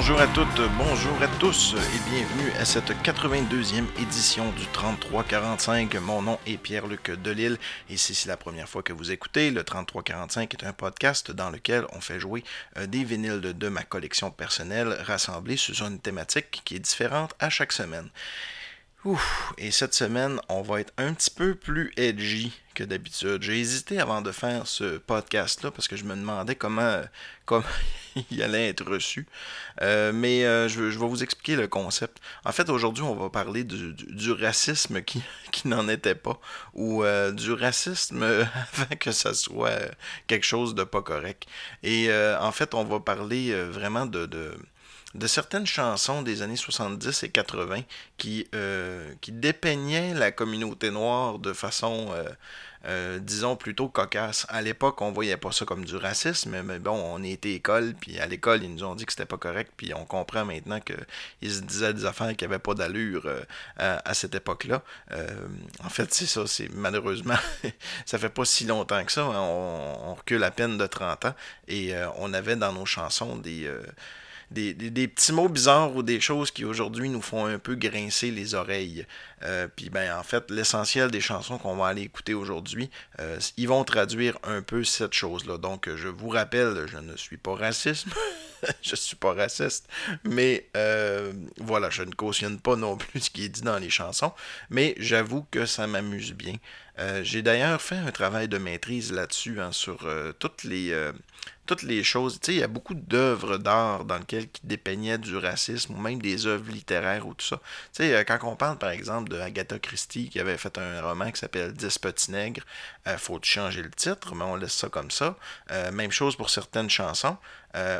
bonjour à toutes, bonjour à tous et bienvenue à cette 82e édition du 3345. Mon nom est Pierre-Luc Delille et si c'est la première fois que vous écoutez, le 3345 est un podcast dans lequel on fait jouer euh, des vinyles de ma collection personnelle rassemblés sur une thématique qui est différente à chaque semaine. Et cette semaine, on va être un petit peu plus edgy que d'habitude. J'ai hésité avant de faire ce podcast-là parce que je me demandais comment, comment il allait être reçu. Euh, mais euh, je, vais vous expliquer le concept. En fait, aujourd'hui, on va parler du, racisme qui, qui n'en était pas, ou euh, du racisme avant que ça soit quelque chose de pas correct. Et en fait, on va parler vraiment de de certaines chansons des années 70 et 80 qui, qui dépeignaient la communauté noire de façon, euh, disons, plutôt cocasse. À l'époque, on voyait pas ça comme du racisme, mais bon, on était école, puis à l'école, ils nous ont dit que c'était pas correct, puis on comprend maintenant qu'ils se disaient des affaires qui n'avaient pas d'allure à, cette époque-là. en fait, c'est ça, c'est malheureusement, ça fait pas si longtemps que ça, hein. on, on, recule à peine de 30 ans, et on avait dans nos chansons des des, petits mots bizarres ou des choses qui aujourd'hui nous font un peu grincer les oreilles. Euh, puis ben en fait, l'essentiel des chansons qu'on va aller écouter aujourd'hui, euh, ils vont traduire un peu cette chose-là. Donc je vous rappelle, je ne suis pas raciste. je suis pas raciste. Mais euh, voilà, je ne cautionne pas non plus ce qui est dit dans les chansons. Mais j'avoue que ça m'amuse bien. J'ai d'ailleurs fait un travail de maîtrise là-dessus, hein, sur toutes les toutes les choses. Tu sais, il y a beaucoup d'œuvres d'art dans lesquelles qui dépeignaient du racisme, ou même des œuvres littéraires ou tout ça. Tu sais, euh, quand on parle, par exemple, de Agatha Christie, qui avait fait un roman qui s'appelle Dix petits nègres, euh, faut changer le titre, mais on laisse ça comme ça. Euh, même chose pour certaines chansons.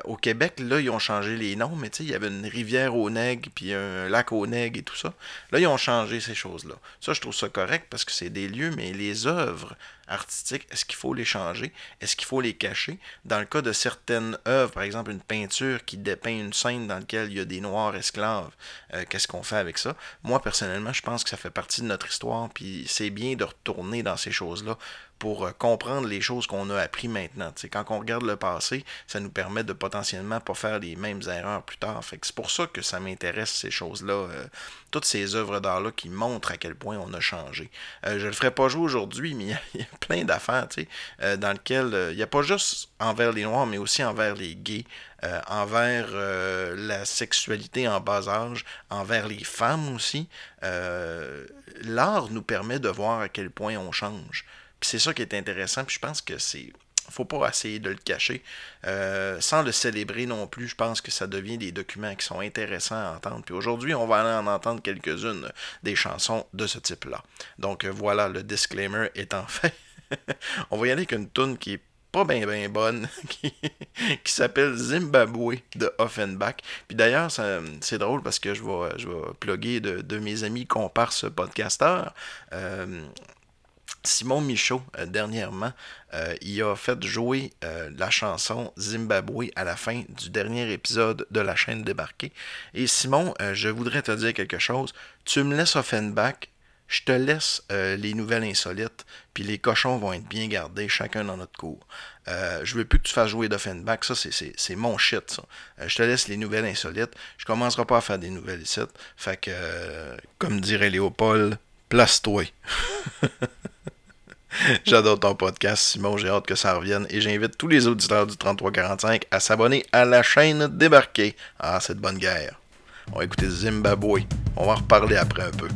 au Québec, là, ils ont changé les noms, mais tu sais, il y avait une rivière au nègre, puis un lac au nègre et tout ça. Là, ils ont changé ces choses-là. Ça, je trouve ça correct parce que c'est des lieux, mais les œuvres artistiques, est-ce qu'il faut les changer? Est-ce qu'il faut les cacher? Dans le cas de certaines œuvres, par exemple une peinture qui dépeint une scène dans laquelle il y a des noirs esclaves, euh, qu'est-ce qu'on fait avec ça? Moi, personnellement, je pense que ça fait partie de notre histoire, puis c'est bien de retourner dans ces choses-là pour euh, comprendre les choses qu'on a appris maintenant. quand on regarde le passé, ça nous permet de potentiellement pas faire les mêmes erreurs plus tard. Fait c'est pour ça que ça m'intéresse ces choses-là, euh, toutes ces œuvres d'art-là qui montrent à quel point on a changé. Euh, je le ferai pas jouer aujourd'hui, mais il y, a plein d'affaires, dans lesquelles il n'y a pas juste envers les Noirs, mais aussi envers les gays. envers la sexualité en bas âge, envers les femmes aussi. L'art nous permet de voir à quel point on change c'est ça qui est intéressant. Puis je pense que c'est. Faut pas essayer de le cacher. Euh, sans le célébrer non plus, je pense que ça devient des documents qui sont intéressants à entendre. Puis aujourd'hui, on va aller en entendre quelques-unes des chansons de ce type-là. Donc euh, voilà, le disclaimer étant fait. on va y aller avec une tune qui est pas bien bonne qui, s'appelle Zimbabwe de Offenbach. Puis d'ailleurs, c'est drôle parce que je vais, je de, mes amis comparses podcasteurs. Euh, Simon Michaud, euh, dernièrement, euh, il a fait jouer la chanson Zimbabwe à la fin du dernier épisode de la chaîne débarquée. Et Simon, je voudrais te dire quelque chose. Tu me laisses Offenbach, je te laisse les nouvelles insolites, puis les cochons vont être bien gardés, chacun dans notre cours. je veux plus que tu fasses jouer d'Offenbach, ça c'est mon shit, ça. je te laisse les nouvelles insolites. Je commencerai pas à faire des nouvelles sites. Fait que, comme dirait Léopold, place-toi. J'adore ton podcast, Simon. J'ai hâte que ça revienne. Et j'invite tous les auditeurs du 3345 à s'abonner à la chaîne Débarquer. Ah, cette bonne guerre. On va écouter Zimbabwe. On va en reparler après un peu.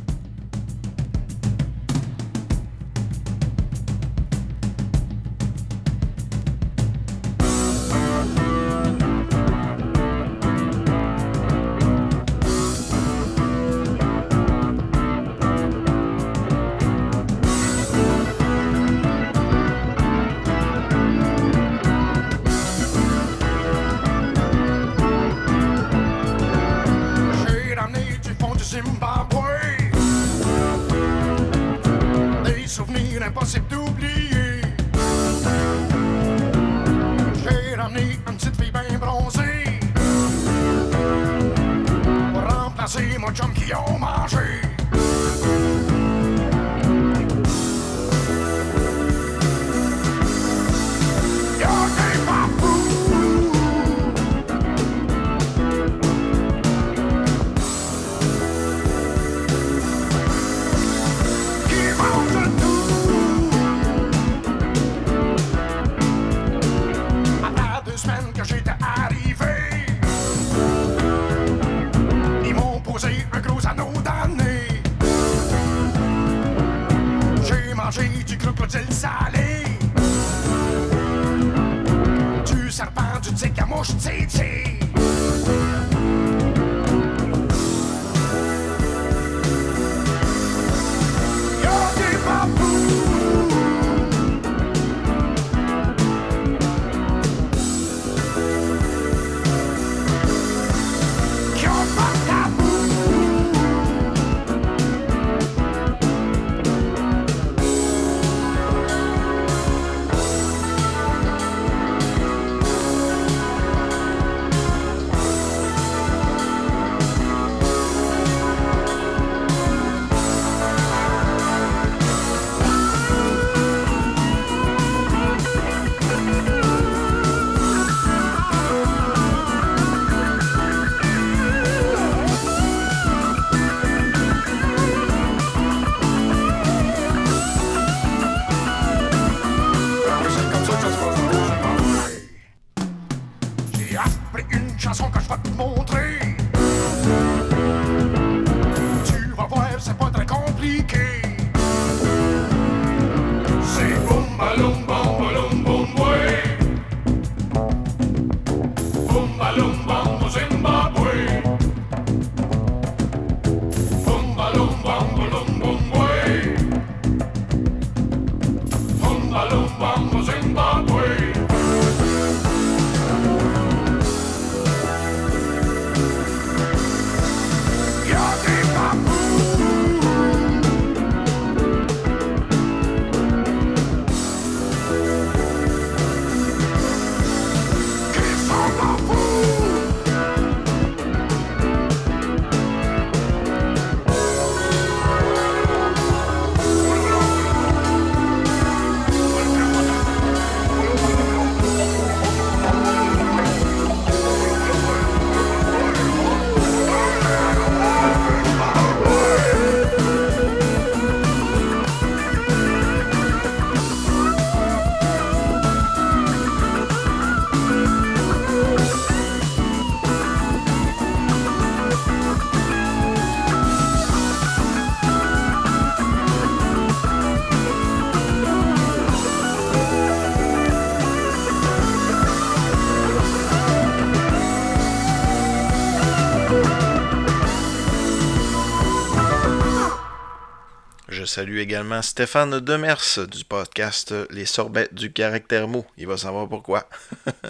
Salue également Stéphane Demers du podcast Les Sorbets du Caractère Mot. Il va savoir pourquoi.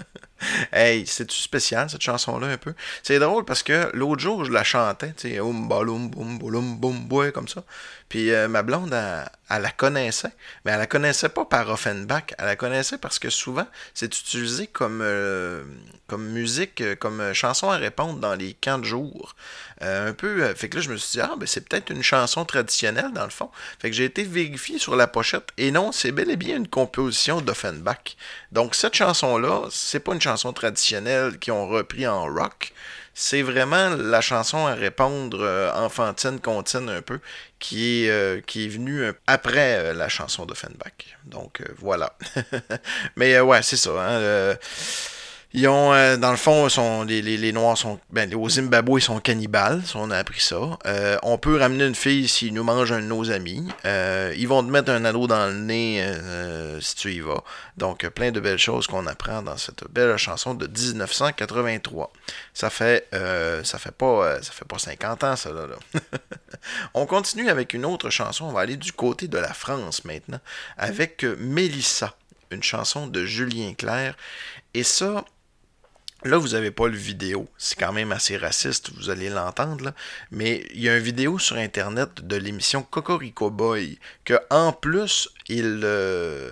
hey, c'est-tu spécial cette chanson-là un peu? C'est drôle parce que l'autre jour, je la chantais, tu sais, oum baloum boum boum boum comme ça. Puis euh, ma blonde, elle, la connaissait, mais elle la connaissait pas par Offenbach, elle la connaissait parce que souvent, c'est utilisé comme, euh, comme musique, comme chanson à répondre dans les camps de jour. Euh, un peu, euh, fait que là, je me suis dit, ah, ben c'est peut-être une chanson traditionnelle dans le fond. Fait que j'ai été vérifié sur la pochette, et non, c'est bel et bien une composition d'Offenbach. Donc cette chanson-là, c'est pas une chanson traditionnelle qu'ils ont repris en rock, c'est vraiment la chanson à répondre euh, enfantine, comptine un peu, qui est, euh, qui est venue après la chanson d'Offenbach. Donc euh, voilà. Mais ouais, c'est ça. Hein, Ils ont, euh, dans le fond, sont, les, les, les Noirs sont. Ben, au Zimbabwe, ils sont cannibales, si on a appris ça. Euh, on peut ramener une fille s'ils nous mangent un de nos amis. Euh, ils vont te mettre un anneau dans le nez si tu y vas. Donc, plein de belles choses qu'on apprend dans cette belle chanson de 1983. Ça fait, ça fait pas, ça fait pas 50 ans, ça là. là. on continue avec une autre chanson. On va aller du côté de la France maintenant, avec Mélissa, une chanson de Julien Clerc. Et ça, Là, vous n'avez pas le vidéo. C'est quand même assez raciste, vous allez l'entendre. Mais il y a une vidéo sur Internet de l'émission Cocorico Boy que, en plus, il. euh,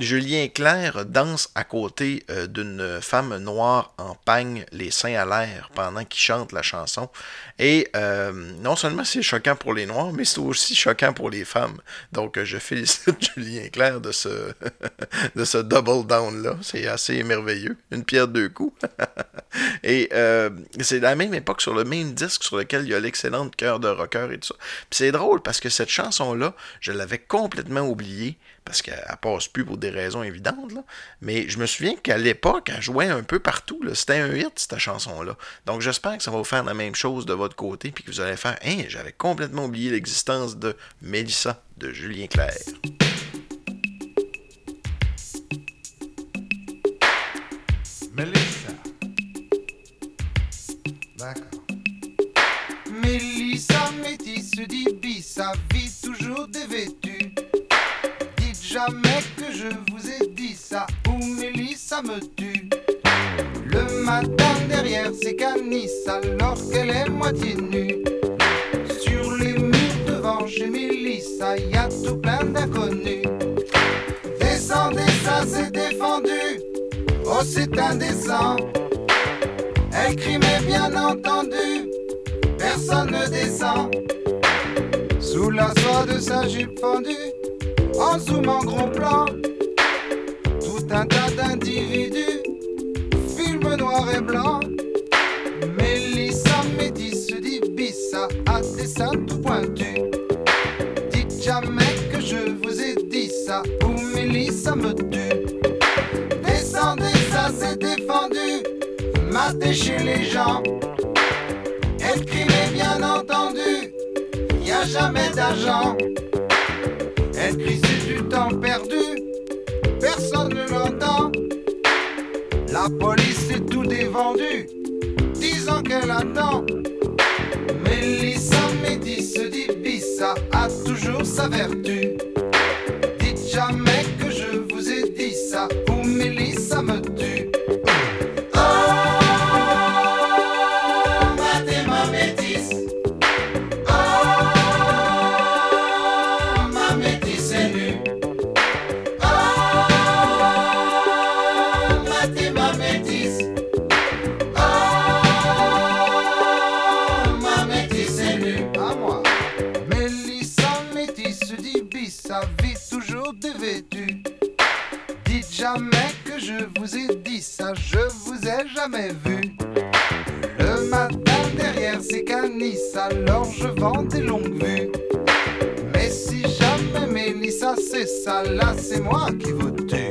Julien Clerc danse à côté euh, d'une femme noire en pagne, les seins à l'air, pendant qu'il chante la chanson. Et euh, non seulement c'est choquant pour les noirs, mais c'est aussi choquant pour les femmes. Donc euh, je félicite Julien Clerc de ce, de ce double down-là. C'est assez merveilleux. Une pierre deux coups. et euh, c'est la même époque sur le même disque sur lequel il y a l'excellente cœur de rocker et tout ça. Puis c'est drôle parce que cette chanson-là, je l'avais complètement oubliée parce qu'elle passe plus pour des raisons évidentes. Là. Mais je me souviens qu'à l'époque, elle jouait un peu partout. C'était un hit, cette chanson-là. Donc j'espère que ça va vous faire la même chose de votre côté, puis que vous allez faire Hein, j'avais complètement oublié l'existence de Melissa de Julien Clerc. Mélissa. D'accord. Mélissa métisse d'Ibissa vit toujours dévêtue. Jamais que je vous ai dit ça ou Mélissa me tue. Le matin derrière ses canisses alors qu'elle est moitié nue. Sur les murs devant chez Mélissa, y a tout plein d'inconnus. Descendez, ça c'est défendu. Oh, c'est indécent. Elle crie, mais bien entendu, personne ne descend. Sous la soie de sa jupe fendue, en zoom en gros plan, tout un tas d'individus, film noir et blanc. Mélissa métisse dit bissa à des seins tout pointus. Dites jamais que je vous ai dit ça, ou Mélissa me tue. Descendez, ça c'est défendu, mater chez les gens. Mais bien entendu, y a jamais d'argent. La police est tout dévendu, disant qu'elle attend. Mélissa médisse dit Bissa a toujours sa vertu. Canisses, alors je vends des longues vues. Mais si jamais Mélissa c'est ça, là c'est moi qui vous tue.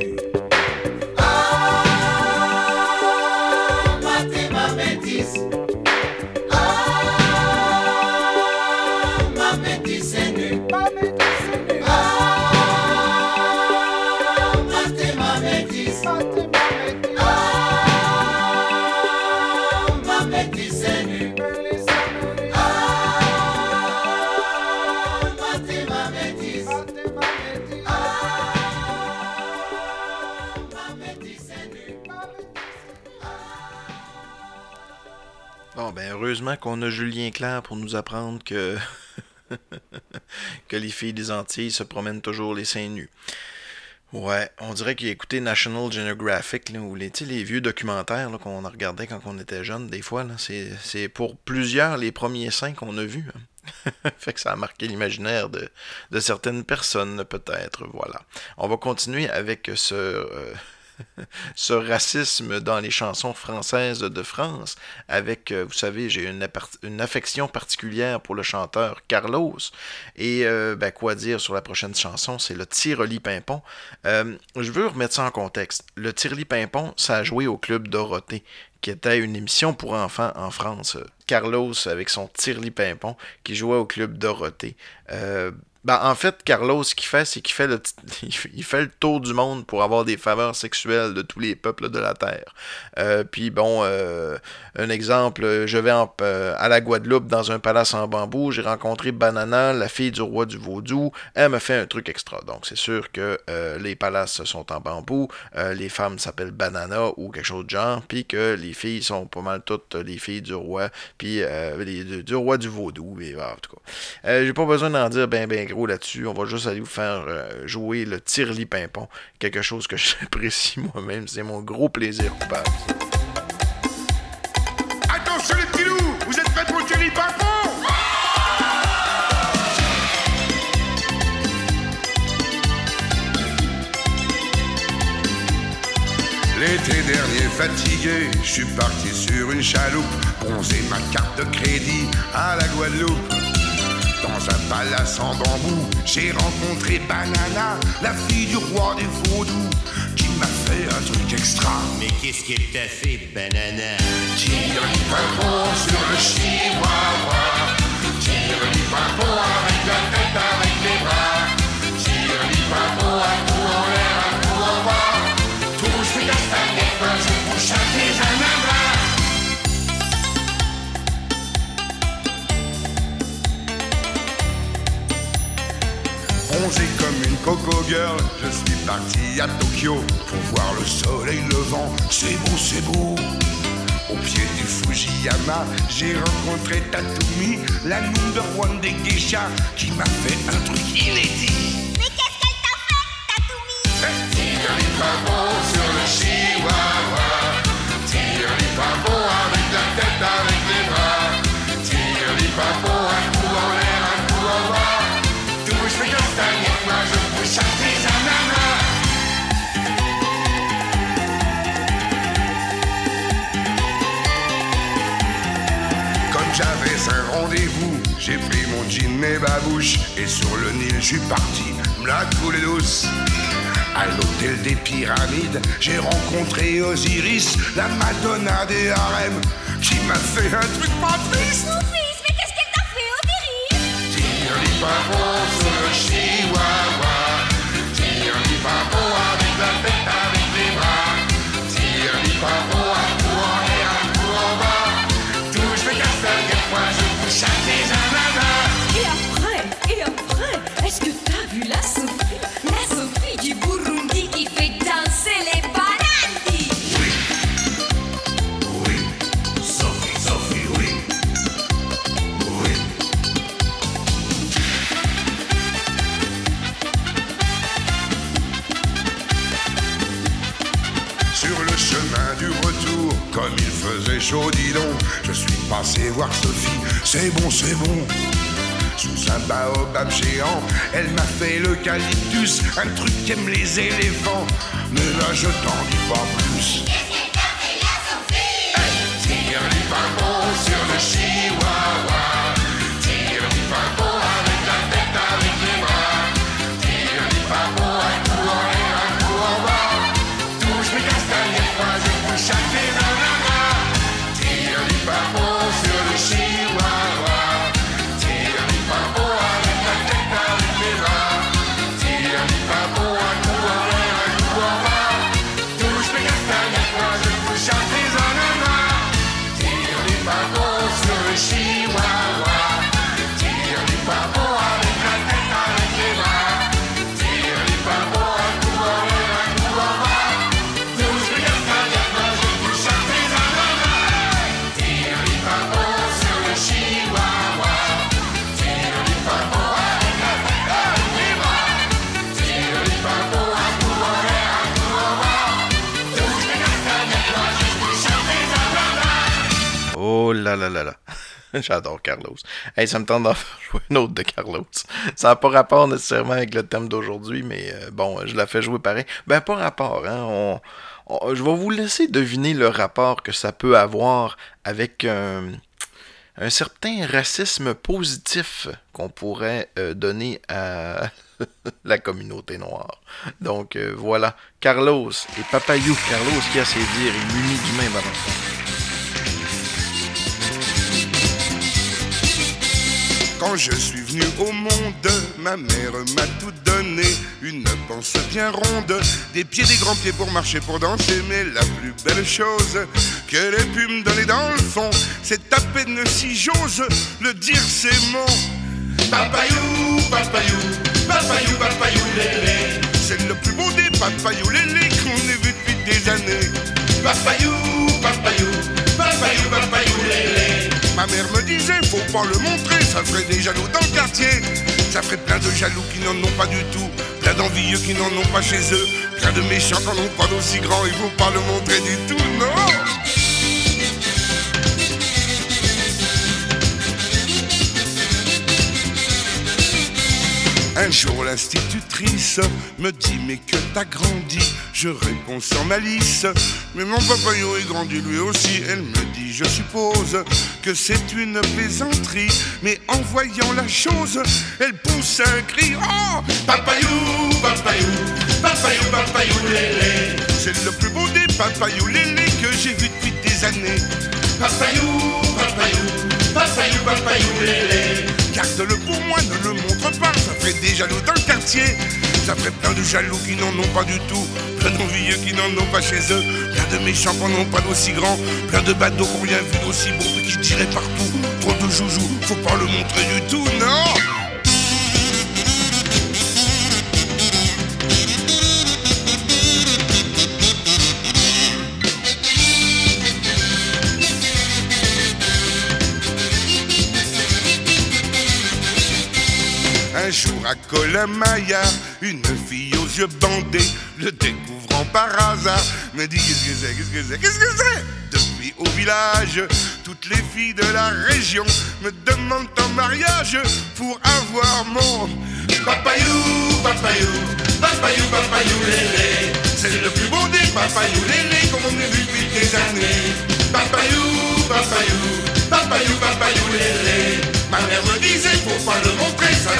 Heureusement qu'on a Julien Clerc pour nous apprendre que que les filles des Antilles se promènent toujours les seins nus. Ouais, on dirait qu'il a écouté National Geographic, ou les, les vieux documentaires là, qu'on regardait quand on était jeune, des fois. C'est, c'est pour plusieurs les premiers seins qu'on a vus. hein. fait que ça a marqué l'imaginaire de, de certaines personnes, peut-être. Voilà. On va continuer avec ce, euh, ce racisme dans les chansons françaises de France, avec, euh, vous savez, j'ai une, affection particulière pour le chanteur Carlos. Et euh, ben, quoi dire sur la prochaine chanson, c'est le Tiroli Pimpon. Euh, je veux remettre ça en contexte. Le Tiroli Pimpon, ça a joué au club Dorothée, qui était une émission pour enfants en France. Carlos avec son Tirli Pimpon qui jouait au club Dorothée. Ben, en fait, Carlos, ce qu'il fait, c'est qu'il fait le, fait- le tour du monde pour avoir des faveurs sexuelles de tous les peuples de la Terre. Euh, puis bon, euh, un exemple, je vais en- euh, à la Guadeloupe dans un palace en bambou, j'ai rencontré Banana, la fille du roi du vaudou, elle me fait un truc extra. Donc c'est sûr que euh, les palaces sont en bambou, les femmes s'appellent Banana ou quelque chose de genre, puis que les filles sont pas mal toutes les filles du roi, puis du, du roi du vaudou, et, ah, en tout cas. J'ai pas besoin d'en dire ben ben gros là-dessus, on va juste aller vous faire euh, jouer le tirli pimpon, quelque chose que j'apprécie moi-même, c'est mon gros plaisir coupable. Attention les petits loups, vous êtes prêts pour le Kelly Pimpon L'été dernier fatigué, je suis parti sur une chaloupe, bronzer ma carte de crédit à la Guadeloupe. Dans un palace en bambou, j'ai rencontré Banana, la fille du roi des vaudous, qui m'a fait un truc extra. Mais qu'est-ce qu'elle t'a fait, banana? Tire les pimpons sur le chihuahua Tire avec Bronzé comme une coco girl, je suis parti à Tokyo pour voir le soleil levant. C'est beau, c'est beau. Au pied du Fujiyama, j'ai rencontré Tatumi, la number one des geishas, qui m'a fait un truc inédit. Mais qu'est-ce qu'elle t'a fait, Tire les pavons sur le chihuahua. J'avais un rendez-vous, j'ai pris mon jean et babouche Et sur le Nil, je suis parti, me la couler douce. À l'hôtel des pyramides, j'ai rencontré Osiris La Madonna des harems Qui m'a fait un truc pas triste. Mon fils, mais qu'est-ce qu'elle t'a fait, Osiris? Tire les pavons sur le chihuahua. Tire les pavons avec la tête, je suis passé voir Sophie, c'est bon, c'est bon. Sous un baobab géant, elle m'a fait l'eucalyptus, un truc qu'aiment les éléphants. Mais là, je t'en dis pas plus. Tire les pavons sur le chihuahua. J'adore Carlos. Hey, ça me tente d'en faire jouer une autre de Carlos. Ça n'a pas rapport nécessairement avec le thème d'aujourd'hui, mais euh, bon, je la fais jouer pareil. Ben, pas rapport, hein. Je vais vous laisser deviner le rapport que ça peut avoir avec un, un certain racisme positif qu'on pourrait euh, donner à la communauté noire. Donc euh, voilà, Carlos et Papayou. Carlos qui a ses dires est muni du même avantage. Quand je suis venu au monde, ma mère m'a tout donné. Une panse bien ronde, des pieds, des grands pieds pour marcher, pour danser. Mais la plus belle chose qu'elle ait pu me donner dans le fond, c'est à peine si j'ose le dire, c'est mon papayou, papayou, papayou, papayou, lélé. C'est le plus beau des papayou, lélé qu'on ait vu depuis des années. Papayou, papayou, papayou, papayou, lélé. Ma mère me disait, faut pas le montrer, ça ferait des jaloux dans le quartier. Ça ferait plein de jaloux qui n'en ont pas du tout, plein d'envieux qui n'en ont pas chez eux, plein de méchants qui n'en ont pas d'aussi grand, il faut pas le montrer du tout, non Un jour l'institutrice me dit mais que t'as grandi? Je réponds sans malice Mais mon papayot est grandi lui aussi. Elle me dit je suppose que c'est une plaisanterie Mais en voyant la chose Elle pousse un cri. Oh Papayou, papayou, papayou, papayou lélé. C'est le plus beau des papayou lélé que j'ai vu depuis des années. Papayou, papayou, Garde-le pour moi, ne le montre pas, ça ferait des jaloux dans le quartier. Ça ferait plein de jaloux qui n'en ont pas du tout, plein d'envieux qui n'en ont pas chez eux, plein de méchants qui n'en ont pas d'aussi grands, plein de badauds qui ont rien vu d'aussi beau, qui tiraient partout. Trop de joujoux, faut pas le montrer du tout, non Un jour à Colomaya, une fille aux yeux bandés, le découvrant par hasard, me dit qu'est-ce que c'est, qu'est-ce que c'est, qu'est-ce que c'est? Depuis au village, toutes les filles de la région me demandent en mariage pour avoir mon papayou, papayou, papayou, papayou, lélé. C'est le plus beau des papayou, lélé, comme on a vu depuis des années. Papayou, papayou, papayou, papayou, lélé. Ma mère me disait, pas le montrer, ça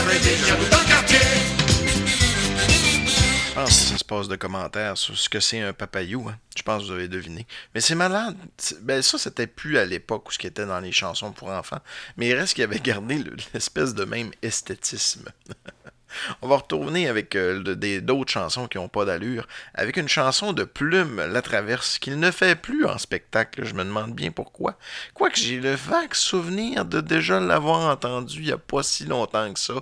c'est une espace de commentaires sur ce que c'est un papayou. hein. Je pense que vous avez deviné. Mais c'est malade. Ben, ça, c'était plus à l'époque où ce qui était dans les chansons pour enfants. Mais il reste qu'il avait gardé le- l'espèce de même esthétisme. On va retourner avec euh, d'autres chansons qui n'ont pas d'allure, avec une chanson de Plume, La Traverse, qu'il ne fait plus en spectacle. Je me demande bien pourquoi. Quoique j'ai le vague souvenir de déjà l'avoir entendu il n'y a pas si longtemps que ça,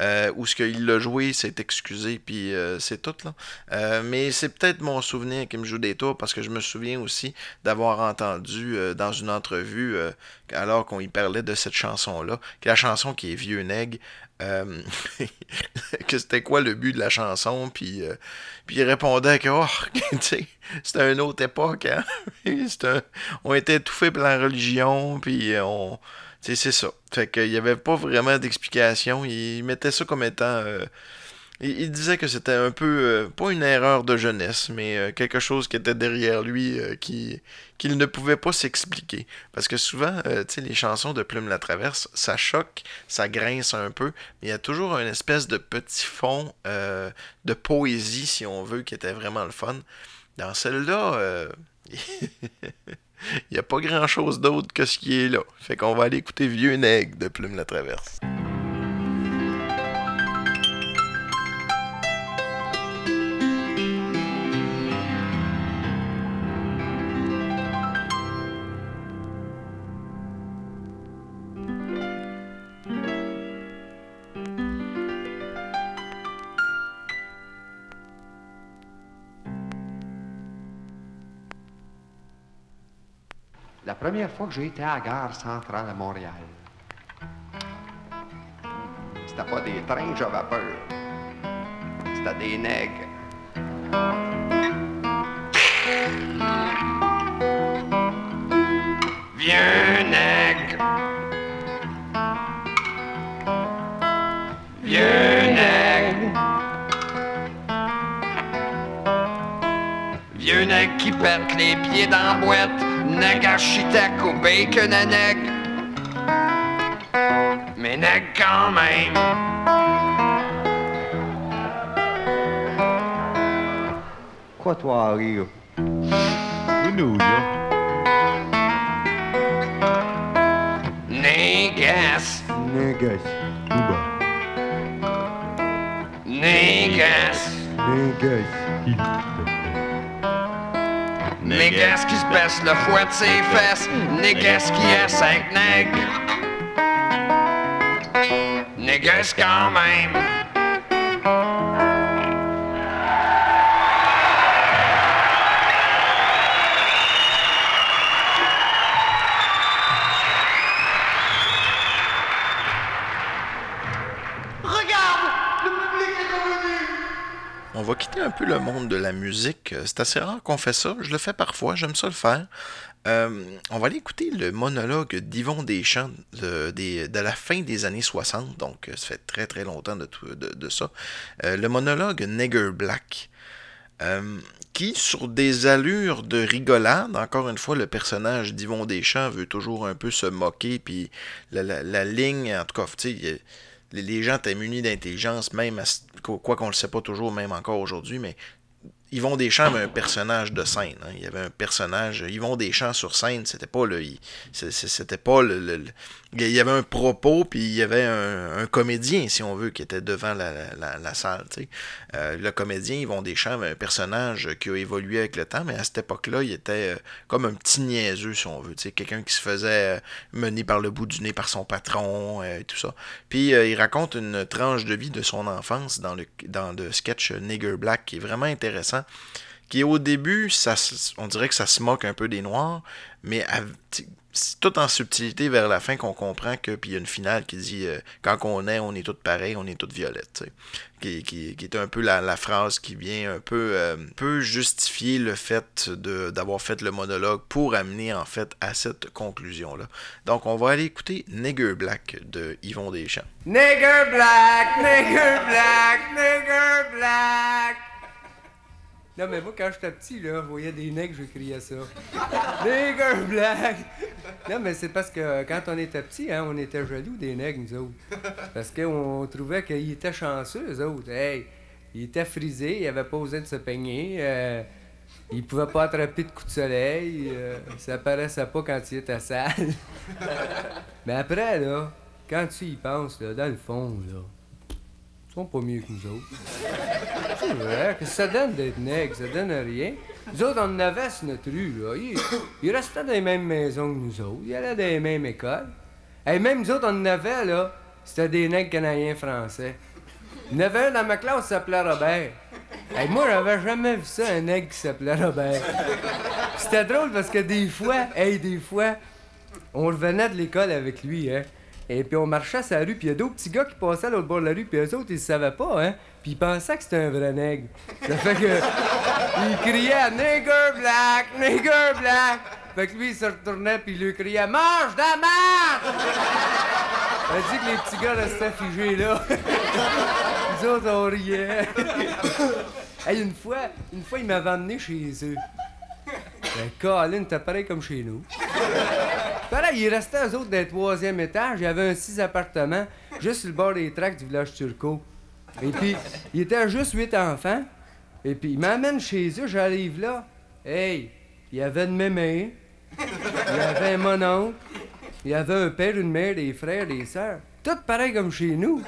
euh, où ce qu'il l'a joué, s'est excusé, puis euh, c'est tout. là. Euh, mais c'est peut-être mon souvenir qui me joue des tours, parce que je me souviens aussi d'avoir entendu euh, dans une entrevue, alors qu'on y parlait de cette chanson-là, que la chanson qui est Vieux Nègre, que c'était quoi le but de la chanson, puis, il répondait que oh, c'était une autre époque, hein? Un- on était étouffés par la religion, puis on... c'est ça. Fait qu'il n'y avait pas vraiment d'explication. Il mettait ça comme étant... euh, il, disait que c'était un peu, euh, pas une erreur de jeunesse, mais euh, quelque chose qui était derrière lui qui qu'il ne pouvait pas s'expliquer. Parce que souvent, tu les chansons de Plume la Traverse, ça choque, ça grince un peu, il y a toujours une espèce de petit fond de poésie, si on veut, qui était vraiment le fun. Dans celle-là, il n'y a pas grand-chose d'autre que ce qui est là. Fait qu'on va aller écouter Vieux Nègre de Plume la Traverse. La première fois que j'ai été à la gare centrale à Montréal, c'était pas des trains que j'avais peur. C'était des nègres. Vieux nègre. Vieux nègre. Vieux nègre qui pète les pieds dans la boîte. Nègre architecte au bacon à nègre. Mais nègre quand même. Quoi toi à rire? Nous, là. Négas. Négas. Cuba. Négas. Négas. Plaît. Négas qui se baisse le fouet de ses fesses. Négas qui est cinq nègres. Négas quand même. On va quitter un peu le monde de la musique. C'est assez rare qu'on fait ça. Je le fais parfois, j'aime ça le faire. Euh, on va aller écouter le monologue d'Yvon Deschamps de, la fin des années 60, donc euh, ça fait très très longtemps de, ça. Euh, le monologue Nigger Black, euh, qui, sur des allures de rigolade, encore une fois, le personnage d'Yvon Deschamps veut toujours un peu se moquer, puis la, la- ligne, en tout cas, tu sais, les, gens étaient munis d'intelligence, même à quoi qu'on ne le sait pas toujours, même encore aujourd'hui, mais Yvon Deschamps avait un personnage de scène. hein. Il y avait un personnage. Yvon Deschamps sur scène, c'était pas le. C'était pas le- Il y avait un propos, puis il y avait un, comédien, si on veut, qui était devant la, salle. Euh, le comédien Yvon Deschamps avait un personnage qui a évolué avec le temps, mais à cette époque-là, il était euh, comme un petit niaiseux, si on veut. Quelqu'un qui se faisait euh, mener par le bout du nez par son patron et tout ça. Puis il raconte une tranche de vie de son enfance dans le, dans le sketch Nigger Black qui est vraiment intéressant. Qui au début, ça, on dirait que ça se moque un peu des Noirs, mais c'est tout en subtilité vers la fin qu'on comprend que puis il y a une finale qui dit euh, quand on est on est toutes pareilles on est toutes violettes qui, qui, qui est un peu la, la phrase qui vient un peu euh, justifier le fait d'avoir fait le monologue pour amener en fait à cette conclusion là donc on va aller écouter Nigger Black de Yvon Deschamps. Nigger black, nigger black, nigger black. Non, mais moi, quand j'étais petit, là, je voyais des nègres, je criais ça. Nigger black. Non, mais c'est parce que quand on était petit, hein, on était jaloux des nègres, nous autres. Parce qu'on trouvait qu'ils étaient chanceux, eux autres. Hey, ils étaient frisés, ils n'avaient pas osé de se peigner. euh, ils pouvaient pas attraper de coups de soleil. euh, ça paraissait pas quand ils étaient sales. mais après, là, quand tu y penses, là, dans le fond, là, ils sont pas mieux que nous autres. C'est vrai que ça donne d'être nègre, ça donne rien. Nous autres, on avait sur notre rue, là. Ils, restaient dans les mêmes maisons que nous autres. Ils allaient dans les mêmes écoles. Et même nous autres, on avait, là. C'était des nègres canadiens français. Il y avait un dans ma classe qui s'appelait Robert. Hey, moi, j'avais jamais vu ça, un nègre qui s'appelait Robert. C'était drôle parce que des fois, hey, des fois, on revenait de l'école avec lui, hein. Et puis on marchait sur la rue, puis il y a d'autres petits gars qui passaient à l'autre bord de la rue, puis eux autres, ils savaient pas, hein. Puis ils pensaient que c'était un vrai nègre. Ça fait que. Il criait Nigger black, nigger black. Fait que lui, il se retournait, puis il lui criait Mange de la marde! Elle dit que les petits gars restaient figés là. Les autres, on riait. hey, une fois, une fois, il m'avait emmené chez eux. Ben, Colin, t'es pareil comme chez nous. Pareil, il restait eux autres d'un troisième étage. Il y avait un six appartements juste sur le bord des tracts du village turco. Et puis, il était juste huit enfants. Et puis, il m'amène chez eux, j'arrive là. Hey, il y avait une mémé. Il y avait un mononcle. Il y avait un père, une mère, des frères, des sœurs. Tout pareil comme chez nous.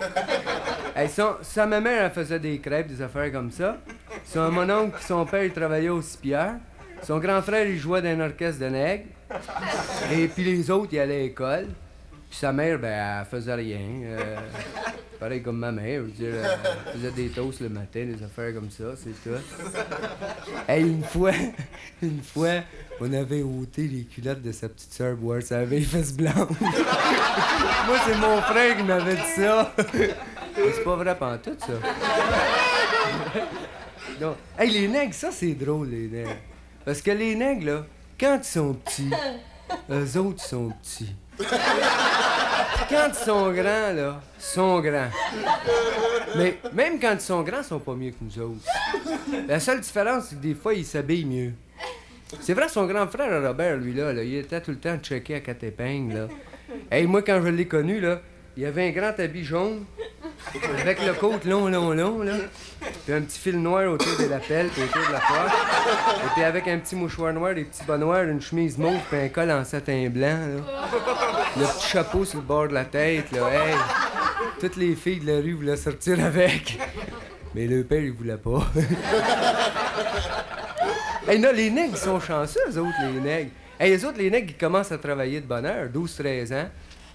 Sa maman, elle faisait des crêpes, des affaires comme ça. Son mononcle, son père, il travaillait au cipière. Son grand frère, il jouait dans un orchestre de nègres. Et puis les autres, ils allaient à l'école. Puis sa mère, ben, elle faisait rien. euh, pareil comme ma mère, je veux dire, elle faisait des toasts le matin, des affaires comme ça, c'est tout. Hey, une fois, une fois, on avait ôté les culottes de sa petite sœur boire sa vieille fesse blanche. Moi, c'est mon frère qui m'avait dit ça. Mais c'est pas vrai pantoute, ça. Non. Hey, les nègres, ça, c'est drôle, les nègres. Parce que les nègres, là, quand ils sont petits, eux autres sont petits. Quand ils sont grands, là, ils sont grands. Mais même quand ils sont grands, ils sont pas mieux que nous autres. La seule différence, c'est que des fois, ils s'habillent mieux. C'est vrai, son grand frère Robert, lui, là, là, il était tout le temps checké à quatre épingles, là. Hey, moi, quand je l'ai connu, là, il avait un grand habit jaune, avec le côte long, long, long, là. Puis un petit fil noir autour de la pelle, puis autour de la poche. Et puis avec un petit mouchoir noir, des petits bas noirs, une chemise mauve, puis un col en satin blanc. Le petit chapeau sur le bord de la tête, là. Hey! Toutes les filles de la rue voulaient sortir avec. Mais le père, il voulait pas. hey, non, les nègres, ils sont chanceux, eux autres, les nègres. Hey, les autres, les nègres, ils commencent à travailler de bonne heure, 12-13 ans.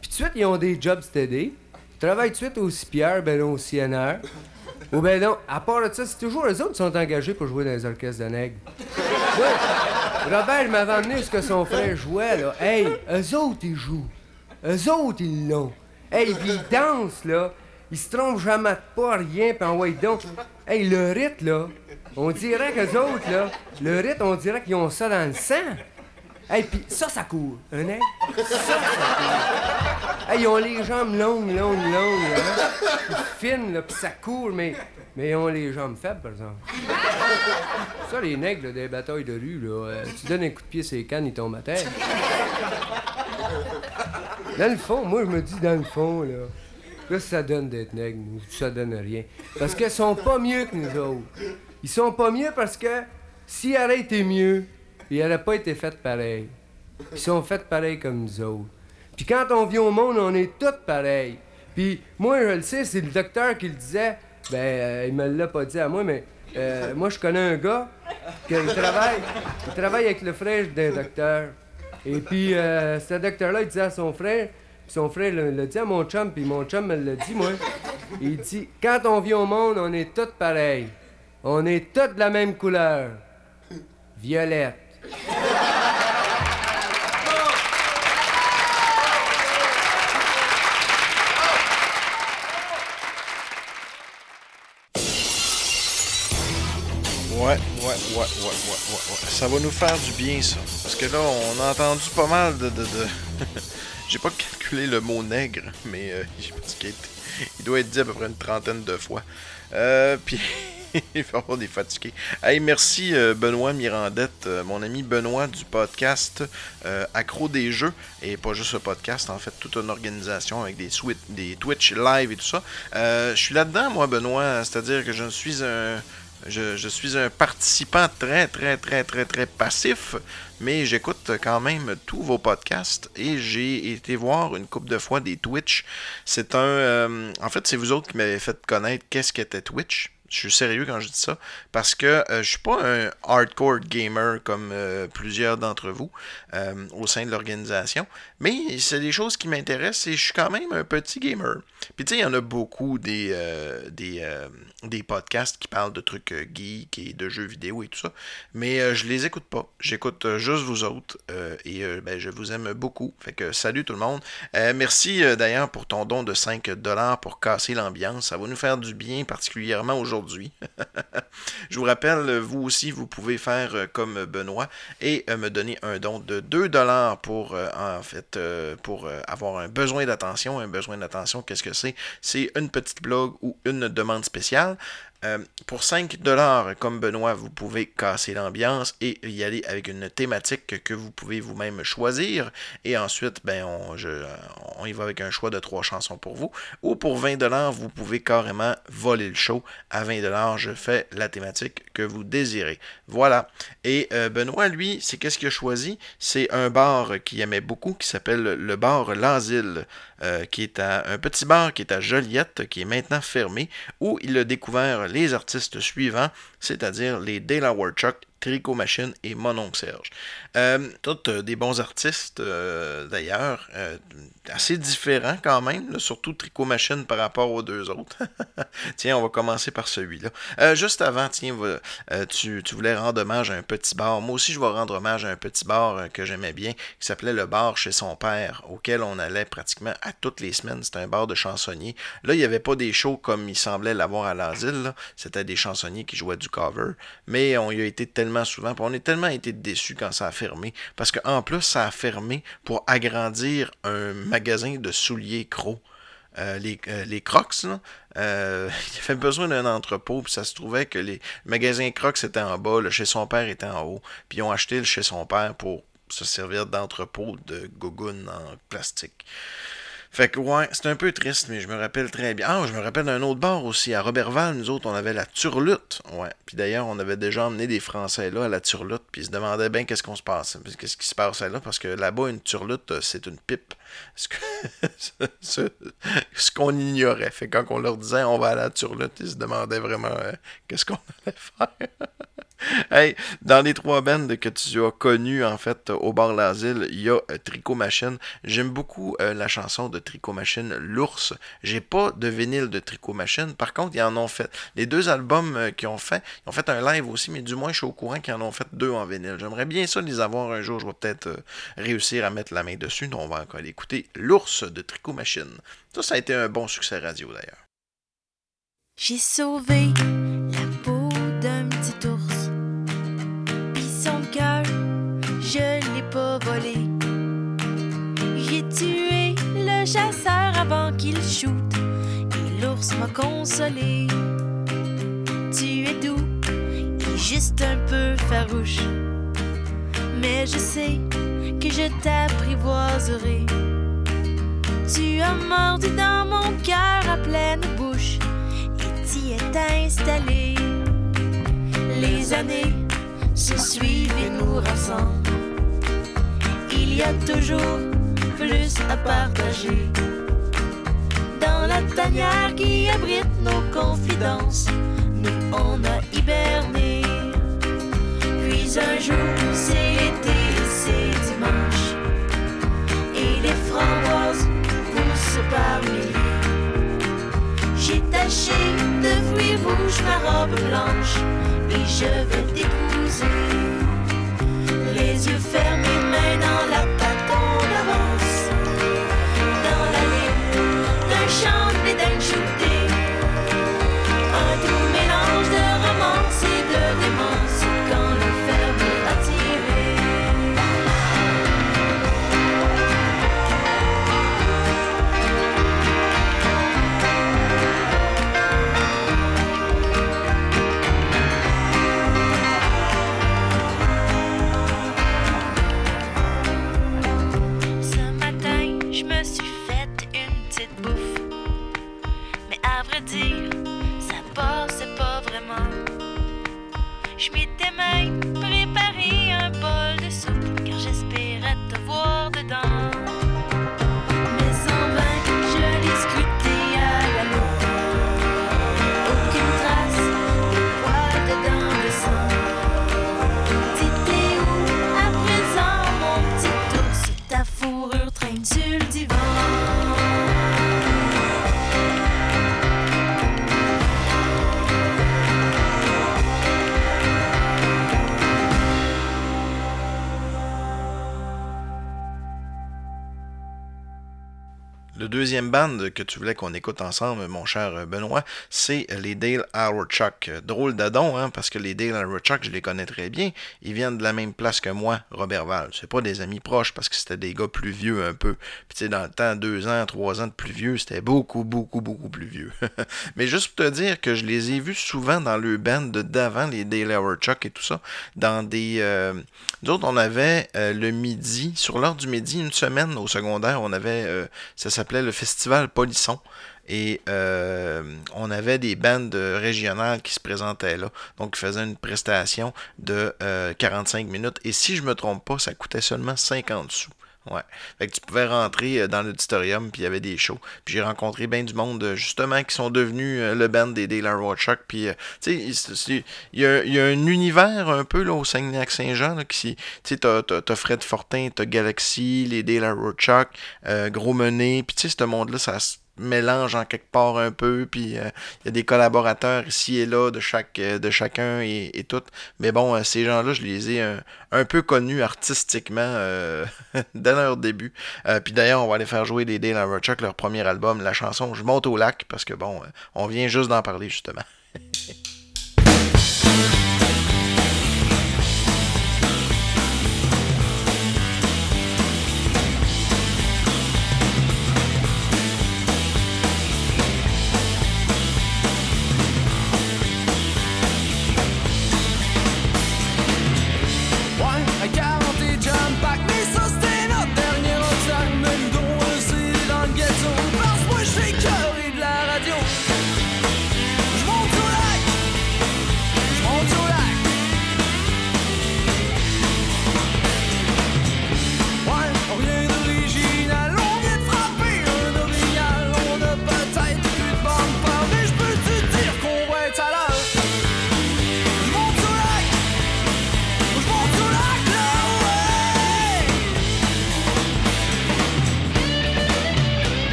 Puis tout de suite, ils ont des jobs steady. Ils travaillent tout de suite au CPR, ben au CNR. Ou ben non, à part de ça, c'est toujours eux autres qui sont engagés pour jouer dans les orchestres de nègres. Ouais. Robert m'avait emmené ce que son frère jouait, là. Hey, eux autres, ils jouent. Eux autres, ils l'ont. Hey, puis ils dansent, là. Ils se trompent jamais de pas, rien, puis donc. Hey, le rythme, là, on dirait qu'eux autres, là, le rythme, on dirait qu'ils ont ça dans le sang. Hey, puis ça, ça court. Un aigle, ça, ça court. Hey, ils ont les jambes longues, longues, longues, hein? Fines, là, puis ça court, mais, mais ils ont les jambes faibles, par exemple. Ça, les nègres, des batailles de rue, là, euh, tu donnes un coup de pied sur les cannes, ils tombent à terre. Dans le fond, moi, je me dis, dans le fond, là, que ça donne d'être nègre? nous? Ça donne rien. Parce qu'ils sont pas mieux que nous autres. Ils sont pas mieux parce que s'ils été mieux, ils n'auraient pas été faits pareil. Ils sont faits pareil comme nous autres. Puis quand on vient au monde, on est tous pareils. Puis moi, je le sais, c'est le docteur qui le disait. Ben, euh, il me l'a pas dit à moi, mais euh, moi, je connais un gars qui travaille, il travaille avec le frère d'un docteur. Et puis, euh, ce docteur-là, il disait à son frère, puis son frère le, le dit à mon chum, puis mon chum me l'a dit, moi. Il dit Quand on vient au monde, on est tous pareils. On est tous de la même couleur. Violette. Ouais, ouais, ouais, ouais, ouais, ouais, ouais. Ça va nous faire du bien, ça. Parce que là, on a entendu pas mal de. de, de... j'ai pas calculé le mot nègre, mais euh, je pense qu'il doit être dit à peu près une trentaine de fois. Euh, puis Avoir des fatigués. Hey, merci euh, Benoît Mirandette, euh, mon ami Benoît du podcast euh, Accro des jeux, et pas juste le podcast, en fait, toute une organisation avec des, des Twitch live et tout ça. Je suis là-dedans, moi, Benoît, c'est-à-dire que je suis un. Je, suis un participant très, très, très, très, très passif, mais j'écoute quand même tous vos podcasts et j'ai été voir une couple de fois des Twitch. C'est un. en fait, c'est vous autres qui m'avez fait connaître qu'est-ce qu'était Twitch. Je suis sérieux quand je dis ça, parce que euh, je suis pas un hardcore gamer comme euh, plusieurs d'entre vous euh, au sein de l'organisation, mais c'est des choses qui m'intéressent et je suis quand même un petit gamer. Puis tu sais, il y en a beaucoup des, euh, euh, podcasts qui parlent de trucs euh, geeks et de jeux vidéo et tout ça, mais euh, je les écoute pas. J'écoute juste vous autres et ben, je vous aime beaucoup. Fait que salut tout le monde. Merci d'ailleurs pour ton don de 5$ pour casser l'ambiance. Ça va nous faire du bien, particulièrement aujourd'hui. je vous rappelle, vous aussi, vous pouvez faire comme Benoît et me donner un don de 2$ pour en fait euh, pour euh, avoir un besoin d'attention. Un besoin d'attention, qu'est-ce que c'est? C'est une petite blog ou une demande spéciale. Euh, pour 5$, comme Benoît, vous pouvez casser l'ambiance et y aller avec une thématique que vous pouvez vous-même choisir. Et ensuite, ben, on, y va avec un choix de trois chansons pour vous. Ou pour 20$, vous pouvez carrément voler le show. À 20$, je fais la thématique que vous désirez. Voilà. Et euh, Benoît, lui, c'est qu'est-ce qu'il a choisi? C'est un bar qu'il aimait beaucoup qui s'appelle le bar L'Asile. Euh, qui est à un petit bar qui est à Joliette, qui est maintenant fermé, où il a découvert les artistes suivants, c'est-à-dire les Delaware Chuck, Tricot Machine et Mon Serge. Euh, tous euh, des bons artistes, euh, d'ailleurs, assez différents quand même, surtout Tricot Machine par rapport aux deux autres. tiens, on va commencer par celui-là. Juste avant, tiens, tu, voulais rendre hommage à un petit bar. Moi aussi, je vais rendre hommage à un petit bar que j'aimais bien, qui s'appelait le bar chez son père, auquel on allait pratiquement à toutes les semaines. C'était un bar de chansonniers. Là, il n'y avait pas des shows comme il semblait l'avoir à l'asile. C'était des chansonniers qui jouaient du cover. Mais on y a été tellement souvent, on a tellement été déçus quand ça a fermé. Parce qu'en plus, ça a fermé pour agrandir un magasin de souliers crocs. Euh, les, euh, les Crocs, là, euh, il avait besoin d'un entrepôt, puis ça se trouvait que les magasins Crocs étaient en bas, le chez son père était en haut, puis ils ont acheté le chez son père pour se servir d'entrepôt de gogoon en plastique. Fait que ouais, c'est un peu triste, mais je me rappelle très bien. Ah, je me rappelle d'un autre bar aussi. À Robertval, nous autres, on avait la turlute. Ouais. Puis d'ailleurs, on avait déjà emmené des Français là à la turlute, puis ils se demandaient bien qu'est-ce qu'on se passe, qu'est-ce qui se passait là, parce que là-bas, une turlute, euh, c'est une pipe. Ce que- ce- qu'on ignorait? Fait que quand on leur disait on va à la turlute, ils se demandaient vraiment euh, qu'est-ce qu'on allait faire? Hey, dans les trois bandes que tu as connues, en fait, au bar l'asile, il y a euh, Tricot Machine. J'aime beaucoup euh, la chanson de Tricot Machine, L'ours. J'ai pas de vinyle de Tricot Machine. Par contre, ils en ont fait. Les deux albums euh, qu'ils ont fait, ils ont fait un live aussi, mais du moins, je suis au courant qu'ils en ont fait deux en vinyle. J'aimerais bien ça les avoir un jour. Je vais peut-être réussir à mettre la main dessus. Donc, on va encore aller écouter L'ours de Tricot Machine. Ça, ça a été un bon succès radio d'ailleurs. J'ai sauvé J'ai tué le chasseur avant qu'il shoot. Et l'ours m'a consolé. Tu es doux et juste un peu farouche. Mais je sais que je t'apprivoiserai. Tu as mordu dans mon cœur à pleine bouche et t'y es installé. Les années se suivent et nous rassemblent. Il y a toujours plus à partager. Dans la tanière qui abrite nos confidences, nous on a hiberné. Puis un jour, c'est l'été, c'est dimanche. Et les framboises poussent par milliers. J'ai taché de fruits rouges ma robe blanche et je vais t'épouser. Les yeux fermés, dans la deuxième band que tu voulais qu'on écoute ensemble, mon cher Benoît, c'est les Dale Chuck. Drôle d'adon, hein, parce que les Dale Chuck, je les connais très bien. Ils viennent de la même place que moi, Robert Val. C'est pas des amis proches, parce que c'était des gars plus vieux un peu. Puis tu sais, dans le temps, deux ans, trois ans de plus vieux, c'était beaucoup, beaucoup, beaucoup plus vieux. Mais juste pour te dire que je les ai vus souvent dans le band d'avant, les Dale Chuck et tout ça, dans des... Euh... On avait euh, le midi, sur l'heure du midi, une semaine au secondaire, on avait... Euh, ça s'appelait le Festival Polisson. Et euh, on avait des bandes régionales qui se présentaient là. Donc, ils faisaient une prestation de euh, 45 minutes. Et si je me trompe pas, ça coûtait seulement 50 sous. Ouais. Fait que tu pouvais rentrer euh, dans l'auditorium, puis il y avait des shows. Puis j'ai rencontré bien du monde, euh, justement, qui sont devenus euh, le band des Dale Chuck. Puis, tu sais, il y a, un univers un peu là, au Saguenay-Saint-Jean, qui, tu sais, t'as, t'as, Fred Fortin, t'as Galaxy, les Dale Chuck, euh, Gros Menet. Puis, tu sais, ce monde-là, ça se mélange en quelque part un peu, puis il euh, y a des collaborateurs ici et là de chaque euh, de chacun et, et tout. Mais bon, euh, ces gens-là, je les ai un, un peu connus artistiquement dès leur début. puis d'ailleurs, on va aller faire jouer les Dale Chuck, leur premier album, la chanson Je monte au lac, parce que bon, on vient juste d'en parler justement.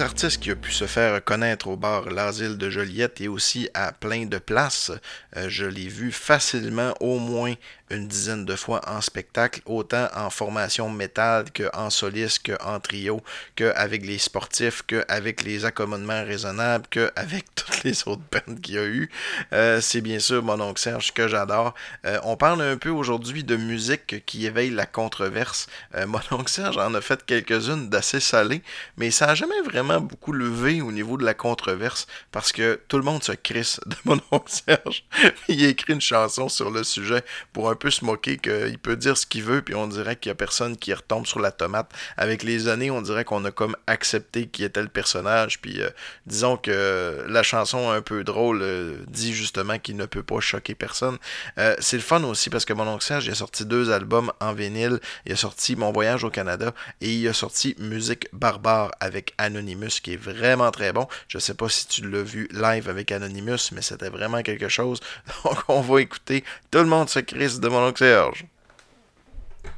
artiste qui a pu se faire connaître au bar L'Asile de Joliette et aussi à plein de places, euh, je l'ai vu facilement au moins une dizaine de fois en spectacle, autant en formation métal qu'en soliste, qu'en trio, qu'avec les sportifs, qu'avec les accommodements raisonnables, qu'avec toutes les autres bandes qu'il y a eu. Euh, c'est bien sûr mon oncle Serge que j'adore. Euh, on parle un peu aujourd'hui de musique qui éveille la controverse. Mon oncle Serge en a fait quelques-unes d'assez salées, mais ça n'a jamais vraiment beaucoup levé au niveau de la controverse parce que tout le monde se crisse de mon oncle Serge. Il a écrit une chanson sur le sujet pour un peu se moquer qu'il peut dire ce qu'il veut, puis on dirait qu'il y a personne qui retombe sur la tomate. Avec les années, on dirait qu'on a comme accepté qui était le personnage, puis euh, disons que la chanson un peu drôle euh, dit justement qu'il ne peut pas choquer personne. Euh, c'est le fun aussi parce que mon oncle Serge a sorti deux albums en vinyle. Il a sorti Mon voyage au Canada et il a sorti Musique barbare avec Anonymous qui est vraiment très bon. Je sais pas si tu l'as vu live avec Anonymous, mais c'était vraiment quelque chose. Donc on va écouter Tout le monde se crisse de mon oncle Serge.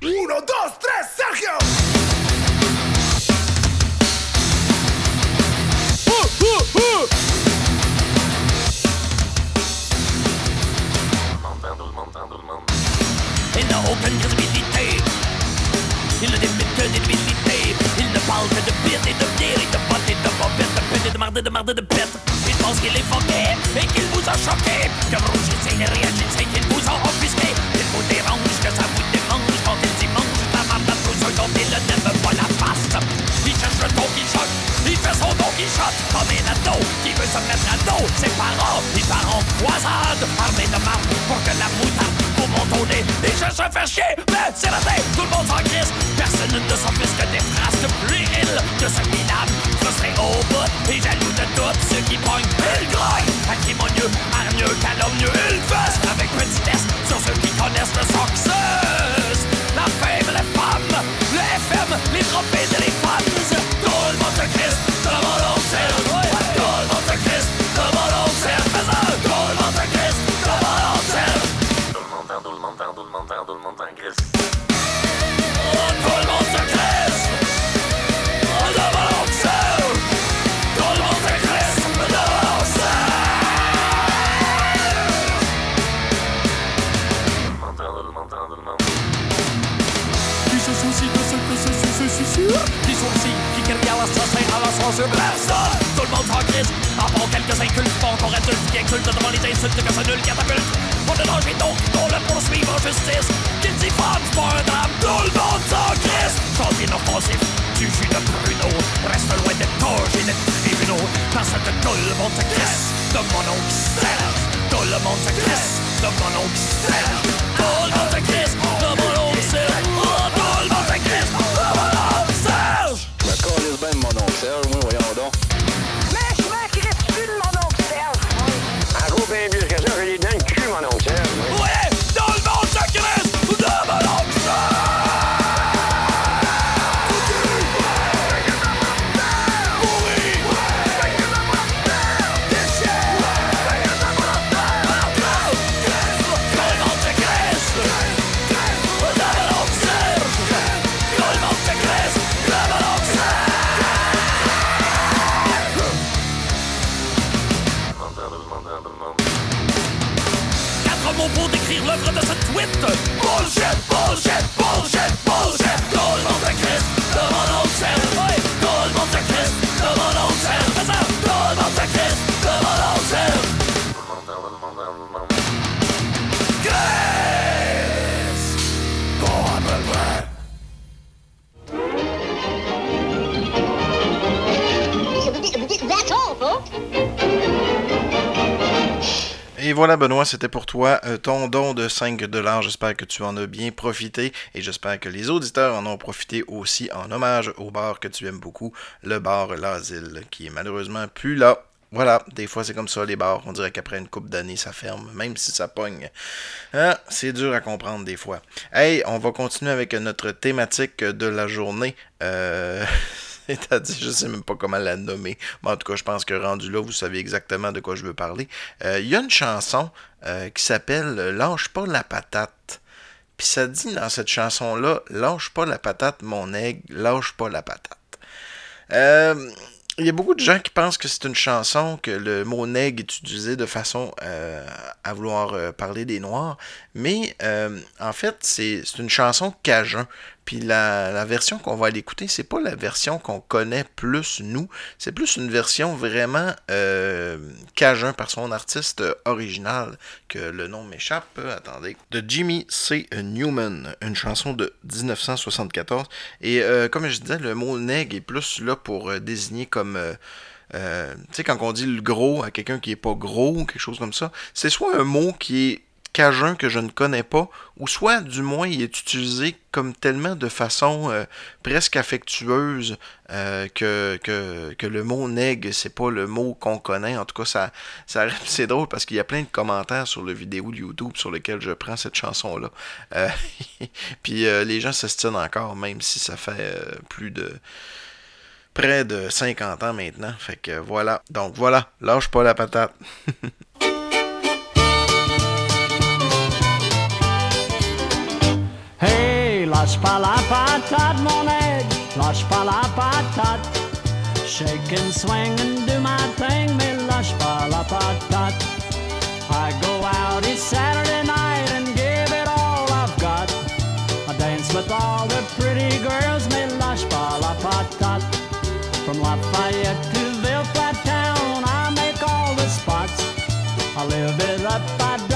Uno, dos, tres, Sergio! Il n'a aucune crédibilité. Il ne que des débilités. Il ne parle que de pire et de bière de et de marde et de de pète. Il pense qu'il est foqué et qu'il vous a choqué. Que vous rougissez et réagissez, qu'il vous a offusqué. Il vous dérange, que ça vous démange quand il dimanche. La marde à tous ceux dont il n'aime pas la face. Il cherche le ton qui choque. Il fait son don qui choque comme un ado qui veut se mettre à dos. Ses parents, il part en croisade, armé de marde pour que la moutarde vous monte. Et je se fais chier, mais c'est raté, tout le monde s'en crisse. Personne ne s'offusque que des phrases de puériles de ce minable, frustré au bout et jaloux de tout ceux qui pognent. Il grogne, acrimonieux, hargneux, calomnieux, il fesse avec petitesse sur ceux qui connaissent le success. La fame, les femmes, le FM, les trophées et les fans. Tout le monde crisse À part quelques pas encore adultes Qui exultent devant les insultes que nul catapulte On ne danger donc qu'on le poursuive en justice. Qu'il dit femme, c'est pas un drame. Tout le monde Benoît, c'était pour toi euh, ton don de 5$. J'espère que tu en as bien profité et j'espère que les auditeurs en ont profité aussi en hommage au bar que tu aimes beaucoup, le bar L'Asile, qui est malheureusement plus là. Voilà, des fois c'est comme ça les bars. On dirait qu'après une coupe d'années ça ferme, même si ça pogne. Hein, c'est dur à comprendre des fois. Hey, on va continuer avec notre thématique de la journée. Euh. C'est-à-dire, je sais même pas comment la nommer. Mais en tout cas, je pense que rendu là, vous savez exactement de quoi je veux parler. Euh, Il y a une chanson euh, qui s'appelle Lâche pas la patate. Puis ça dit dans cette chanson-là, lâche pas la patate, mon aigle, lâche pas la patate. Euh, il y a beaucoup de gens qui pensent que c'est une chanson, que le mot nègre est utilisé de façon euh, à vouloir euh, parler des Noirs. Mais euh, en fait, c'est une chanson cajun. Puis la, version qu'on va aller écouter, c'est pas la version qu'on connaît plus nous. C'est plus une version vraiment euh, cajun par son artiste original, que le nom m'échappe. Attendez. De Jimmy C. Newman, une chanson de 1974. Et euh, comme je disais, le mot nègre est plus là pour euh, désigner comme. euh, euh, tu sais, quand on dit le gros à quelqu'un qui est pas gros ou quelque chose comme ça, c'est soit un mot qui est cajun que je ne connais pas, ou soit du moins il est utilisé comme tellement de façon euh, presque affectueuse euh, que, le mot nègre, c'est pas le mot qu'on connaît. En tout cas, ça, ça c'est drôle parce qu'il y a plein de commentaires sur le vidéo YouTube sur lequel je prends cette chanson-là. Euh, Puis les gens s'estinent encore, même si ça fait plus de près de 50 ans maintenant. Fait que voilà. Donc voilà, lâche pas la patate. La patate, mon aigle, la patate. Shake and swing and do my thing, mais lâche pas la patate. I go out each Saturday night and give it all I've got. I dance with all the pretty girls, mais lâche pas la patate. From Lafayette to Ville Flat Town, I make all the spots. I live it up, I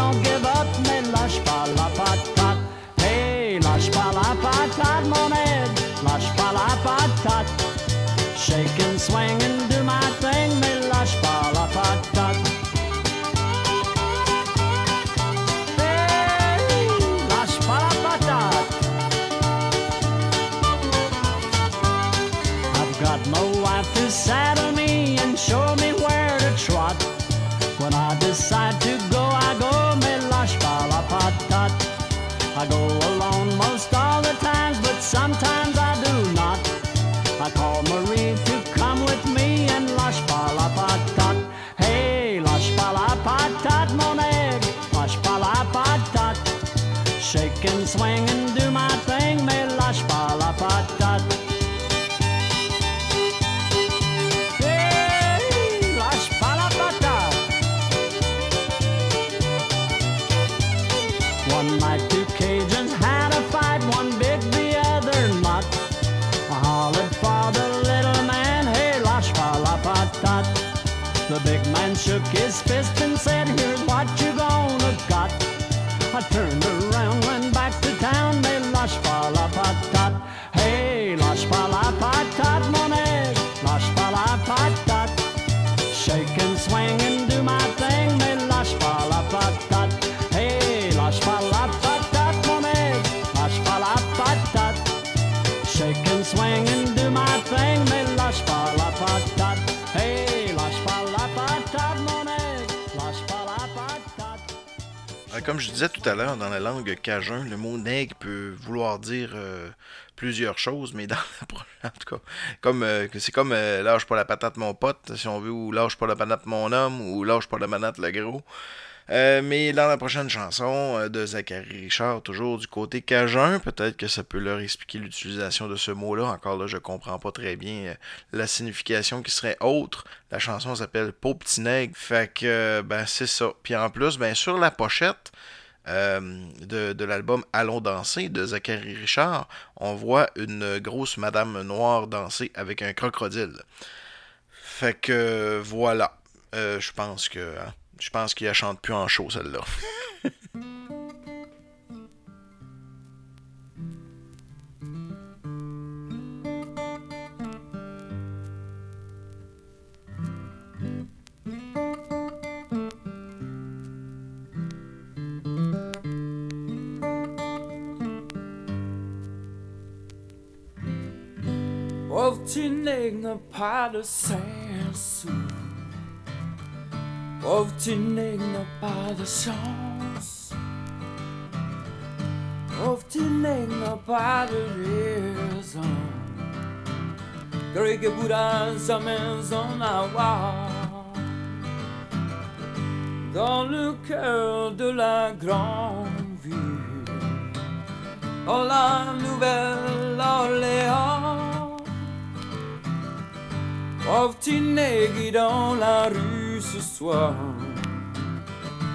dans la langue cajun, le mot nègre peut vouloir dire euh, plusieurs choses, mais dans la en tout cas, comme euh, c'est comme euh, lâche pas la patate mon pote, si on veut, ou lâche pas la patate mon homme, ou lâche pas la patate le gros. Euh, mais dans la prochaine chanson de Zachary Richard, toujours du côté cajun, peut-être que ça peut leur expliquer l'utilisation de ce mot-là. Encore là, je comprends pas très bien la signification qui serait autre. La chanson s'appelle Pauvre petit nègre. Fait que, ben, c'est ça. Puis en plus, ben, sur la pochette, euh, de, l'album Allons danser de Zachary Richard, on voit une grosse madame noire danser avec un crocodile. Fait que voilà. Euh, je pense que hein, je pense qu'il la chante plus en show celle-là. Pauvre petit nègre n'a pas de cinq sous. Pauvre petit nègre n'a pas de chance. Pauvre petit nègre n'a pas de raison. Greg sa maison à voir. Dans le cœur de la grande ville. Dans la Nouvelle-Orléans. Nègre dans la rue ce soir,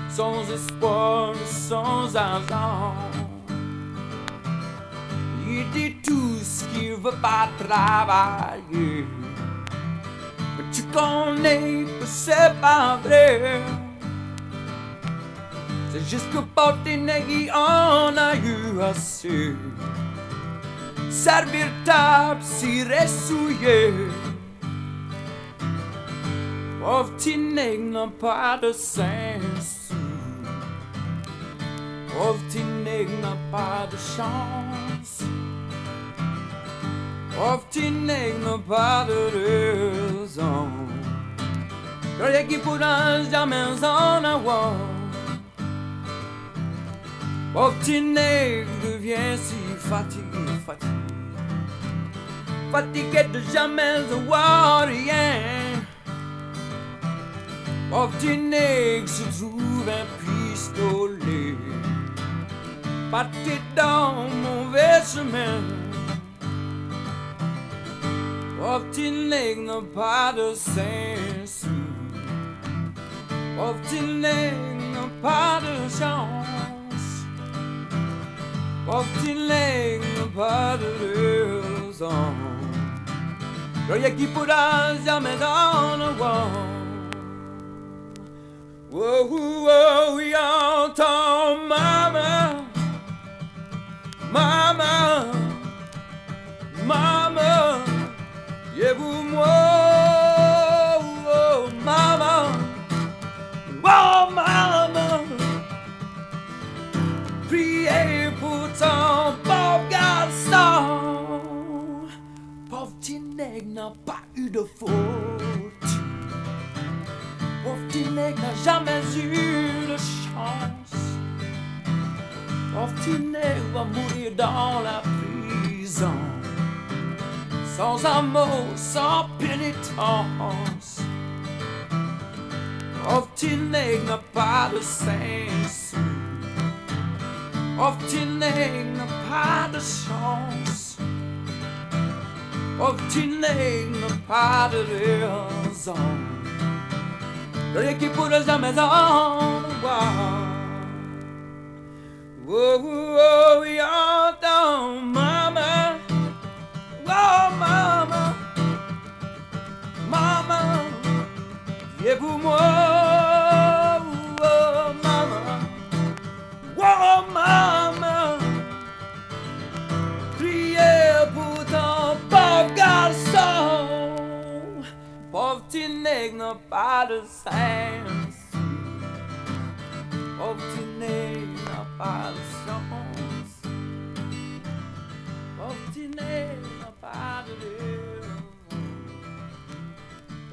sans espoir, sans argent. Il dit tous qu'il veut pas travailler. Mais tu connais que c'est pas vrai. C'est juste que nègres, on a eu assez. Servir table, cirer souillé. Pauvre petit nègre n'a pas de sens. Pauvre petit nègre n'a pas de chance. Pauvre petit nègre n'a pas de raison. Rien qui pourra jamais en avoir. Pauvre petit nègre devient si fatigué, fatigué. Fatigué de jamais avoir rien. Pauvre petit nègre se trouve un pistolet. Parti dans mauvais chemin. Pauvre petit nègre n'a pas de sens. Pauvre petit nègre n'a pas de chance. Pauvre petit nègre n'a pas de raison. Rien qui pourra jamais en avoir. Whoa, whoa, we entend mama, mama, mama, yeah, vous moi, oh, mama, oh, mama, priez pour ton pauvre garçon, pauvre petit n'a pas eu de faute. N'a jamais eu de chance. Nègre va mourir dans la prison. Sans amour, sans pénitence. Nègre n'a pas de sens. Nègre n'a pas de chance. Nègre n'a pas de raison. Rien qui pourra jamais en voir. Oh, oh, oh, entends, mama. Oh, mama. Mama. Viens pour nègre n'a pas de chance. Pauvre petit nègre n'a pas de raison.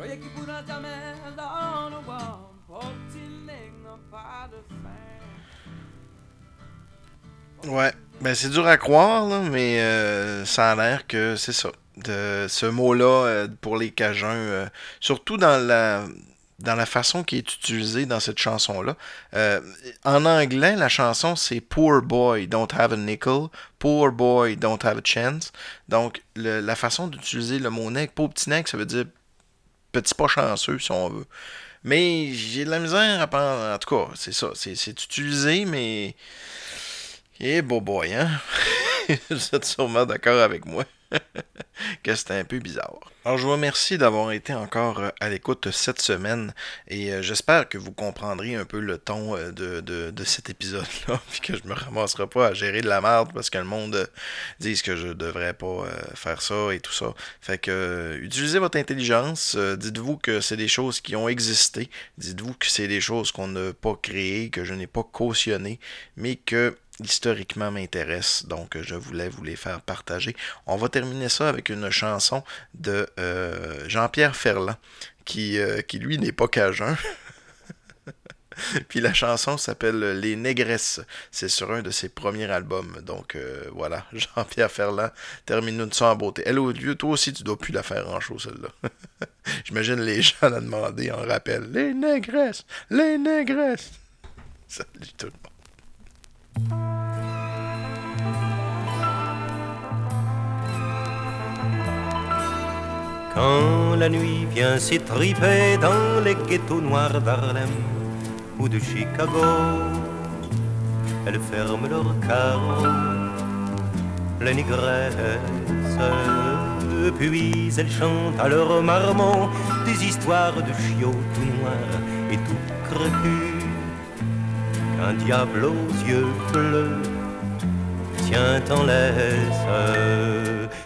Rien qui pourra jamais en avoir. Pauvre petit nègre n'a pas de sens. Ouais, ben c'est dur à croire, là, mais euh, ça a l'air que c'est ça. De ce mot-là euh, pour les Cajuns, euh, surtout dans la dans la façon qui est utilisée dans cette chanson-là. Euh, en anglais, la chanson c'est Poor boy don't have a nickel, Poor boy don't have a chance. Donc la façon d'utiliser le mot nègre, pauvre petit nègre, ça veut dire petit pas chanceux si on veut. Mais j'ai de la misère à penser. En tout cas, c'est ça. C'est c'est utilisé, mais. Eh, beau boy, hein? Vous êtes sûrement d'accord avec moi que c'était un peu bizarre. Alors, je vous remercie d'avoir été encore euh, à l'écoute cette semaine et euh, j'espère que vous comprendrez un peu le ton euh, de, cet épisode-là, puis que je me ramasserai pas à gérer de la merde parce que le monde dise que je devrais pas faire ça et tout ça. Fait que utilisez votre intelligence, dites-vous que c'est des choses qui ont existé, dites-vous que c'est des choses qu'on n'a pas créées, que je n'ai pas cautionnées, mais que historiquement m'intéresse, donc je voulais vous les faire partager. On va terminer ça avec une chanson de euh, Jean-Pierre Ferland, qui, euh, qui lui n'est pas cajun. Puis la chanson s'appelle Les Négresses. C'est sur un de ses premiers albums. Donc euh, voilà, Jean-Pierre Ferland termine nous ça en beauté. Elle au lieu, toi aussi tu dois plus la faire en show celle-là. J'imagine les gens la demander en rappel. Les Négresses, les Négresses. Salut tout le monde. Quand la nuit vient s'étriper dans les ghettos noirs d'Harlem ou de Chicago, elles ferment leurs carreaux, les négresses. Puis elles chantent à leur marmot des histoires de chiots tout noirs et tout crépus. Qu'un diable aux yeux bleus tient en laisse.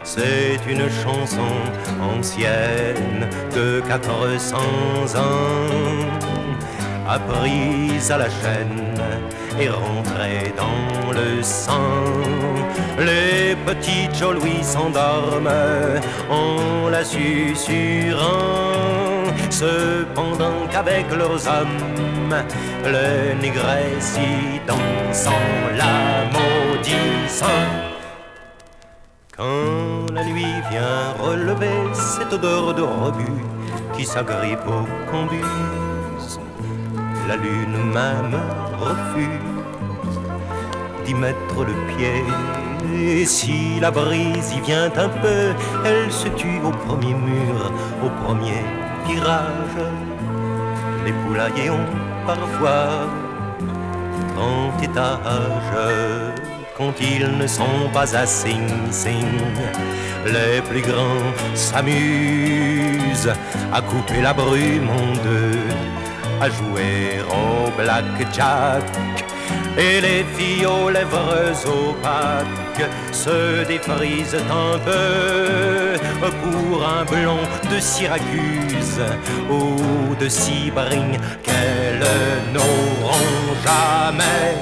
C'est une chanson ancienne de 400 ans, apprise à la chaîne et rentrée dans le sang. Les petits Joe Louis s'endorment en la susurrant, cependant qu'avec leurs âmes, les négresses y dansent en la maudissant. Quand la nuit vient relever cette odeur de rebut qui s'agrippe au combus, la lune même refuse d'y mettre le pied. Et si la brise y vient un peu, elle se tue au premier mur, au premier virage. Les poulaillers ont parfois trente étages quand ils ne sont pas à Sing Sing. Les plus grands s'amusent à couper la brume en deux, à jouer au blackjack. Et les filles aux lèvres opaques se défrisent un peu pour un blond de Syracuse ou de Cybring qu'elles n'auront jamais.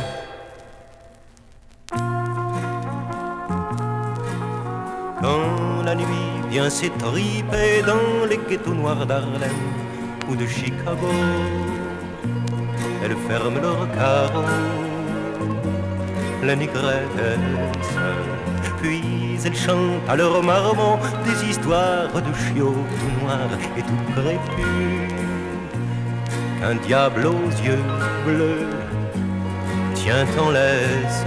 Quand la nuit vient s'étriper dans les ghettos noirs d'Harlem ou de Chicago, elles ferment leurs carreaux, la négresse. Puis elles chantent à leur marmot des histoires de chiots tout noirs et tout crépus. Un diable aux yeux bleus tient en laisse